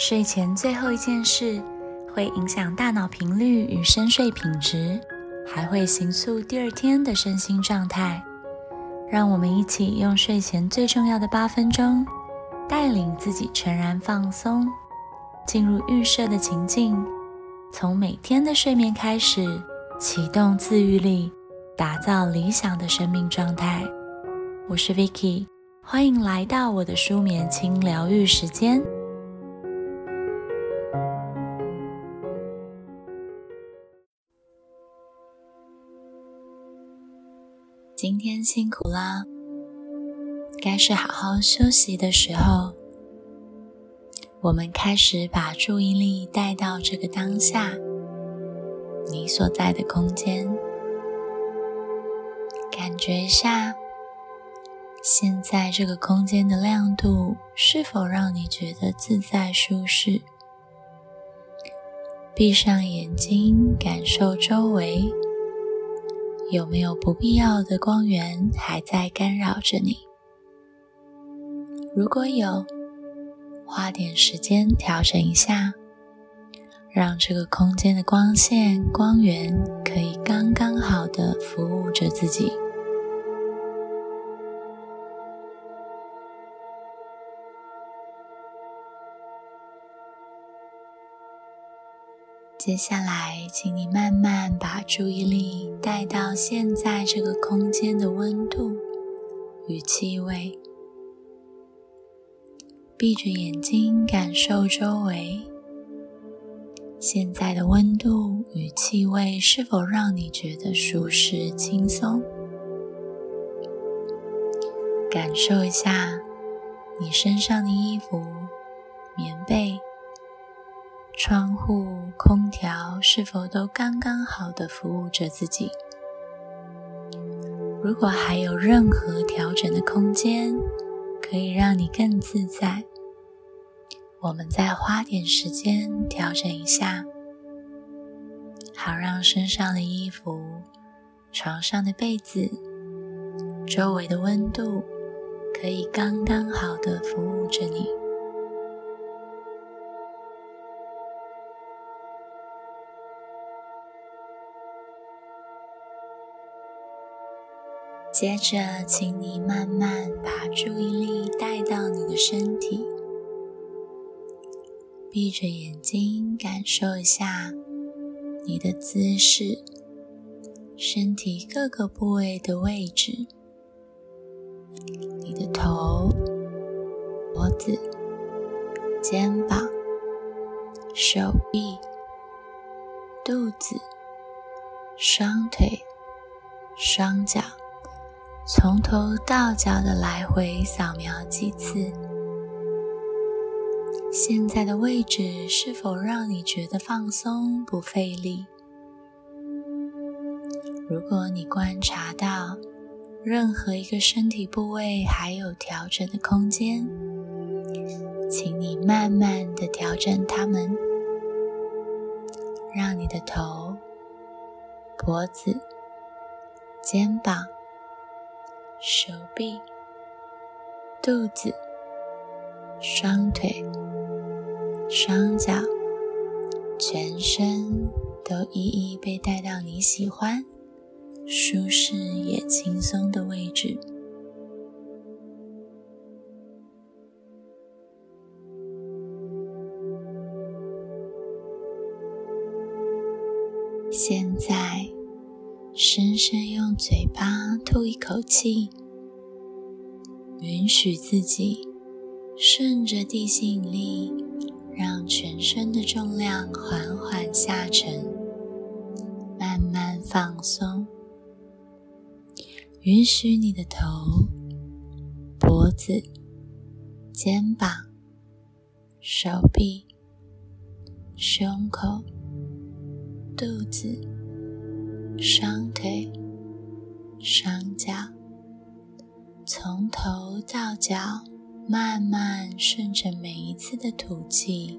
睡前最后一件事会影响大脑频率与深睡品质，还会形塑第二天的身心状态。让我们一起用睡前最重要的八分钟，带领自己全然放松，进入预设的情境，从每天的睡眠开始，启动自愈力，打造理想的生命状态。我是 Vicky，欢迎来到我的舒眠轻疗愈时间。今天辛苦啦，该是好好休息的时候。我们开始把注意力带到这个当下，你所在的空间，感觉一下，现在这个空间的亮度是否让你觉得自在舒适？闭上眼睛，感受周围。有没有不必要的光源还在干扰着你？如果有，花点时间调整一下，让这个空间的光线、光源可以刚刚好的服务着自己。接下来，请你慢慢把注意力带到现在这个空间的温度与气味。闭着眼睛，感受周围现在的温度与气味是否让你觉得舒适、轻松？感受一下你身上的衣服、棉被。窗户、是否都刚刚好的服务着自己？如果还有任何调整的空间，可以让你更自在，我们再花点时间调整一下，好让身上的衣服、床上的被子、周围的温度可以刚刚好的服务着你。接着，请你慢慢把注意力带到你的身体，闭着眼睛，感受一下你的姿势，身体各个部位的位置，你的头、脖子、肩膀、手臂、肚子、双腿、双脚。从头到脚的来回扫描几次，现在的位置是否让你觉得放松不费力？如果你观察到任何一个身体部位还有调整的空间，请你慢慢的调整它们，让你的头、脖子、肩膀。手臂、肚子、双腿、双脚、全身都一一被带到你喜欢、舒适也轻松的位置。深深用嘴巴吐一口气，允许自己顺着地心引力，让全身的重量缓缓下沉，慢慢放松。允许你的头、脖子、肩膀、手臂、胸口、肚子。双腿、双脚，从头到脚，慢慢顺着每一次的吐气，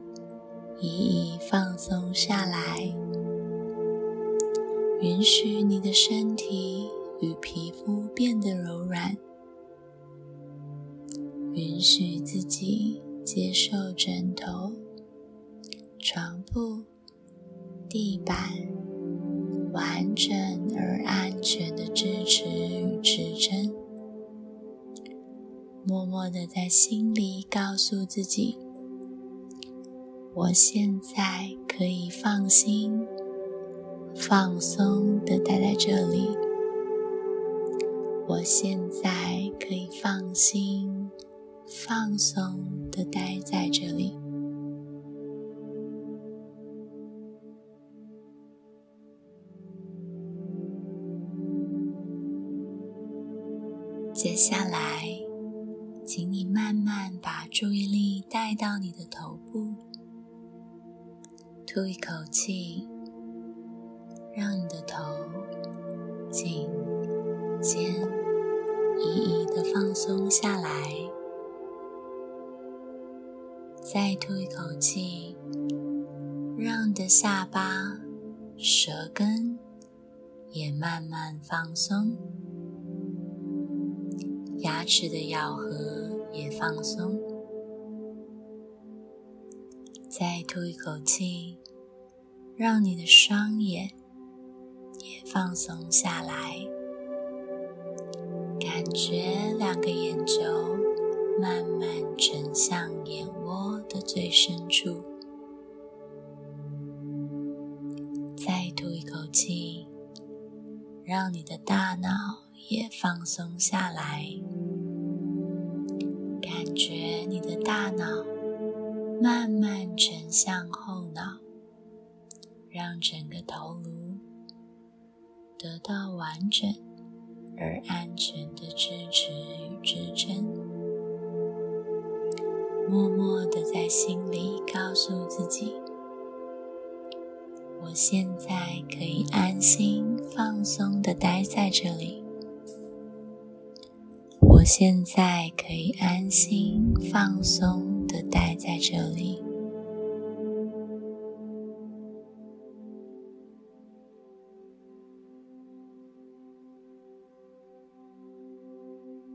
一一放松下来。允许你的身体与皮肤变得柔软，允许自己接受枕头、床铺、地板完整而安全的支持与支撑。默默的在心里告诉自己：“我现在可以放心、放松的待在这里。我现在可以放心、放松的待在这里。”接下来，请你慢慢把注意力带到你的头部，吐一口气，让你的头颈、肩一一的放松下来。再吐一口气，让你的下巴、舌根也慢慢放松。牙齿的咬合也放松，再吐一口气，让你的双眼也放松下来，感觉两个眼球慢慢沉向眼窝的最深处。再吐一口气，让你的大脑。也放松下来，你的大脑慢慢沉向后脑，让整个头颅得到完整而安全的支持与支撑。默默的在心里告诉自己：我现在可以安心放松的待在这里。我现在可以安心放松的待在这里。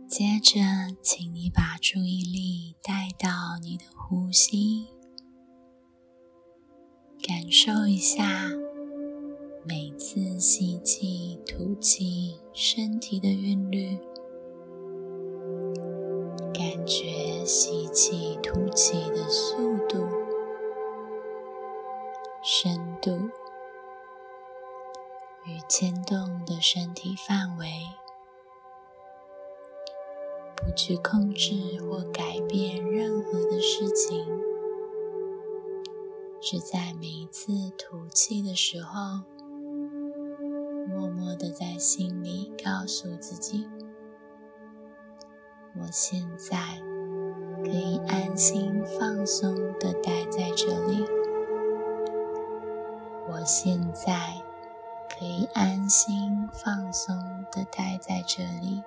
接着，请你把注意力带到你的呼吸，感受一下每次吸气、吐气身体的韵律。深度与牵动的身体范围，不去控制或改变任何的事情，只在每一次吐气的时候，默默的在心里告诉自己。我现在可以安心放松的待在这里。我现在可以安心放松的待在这里。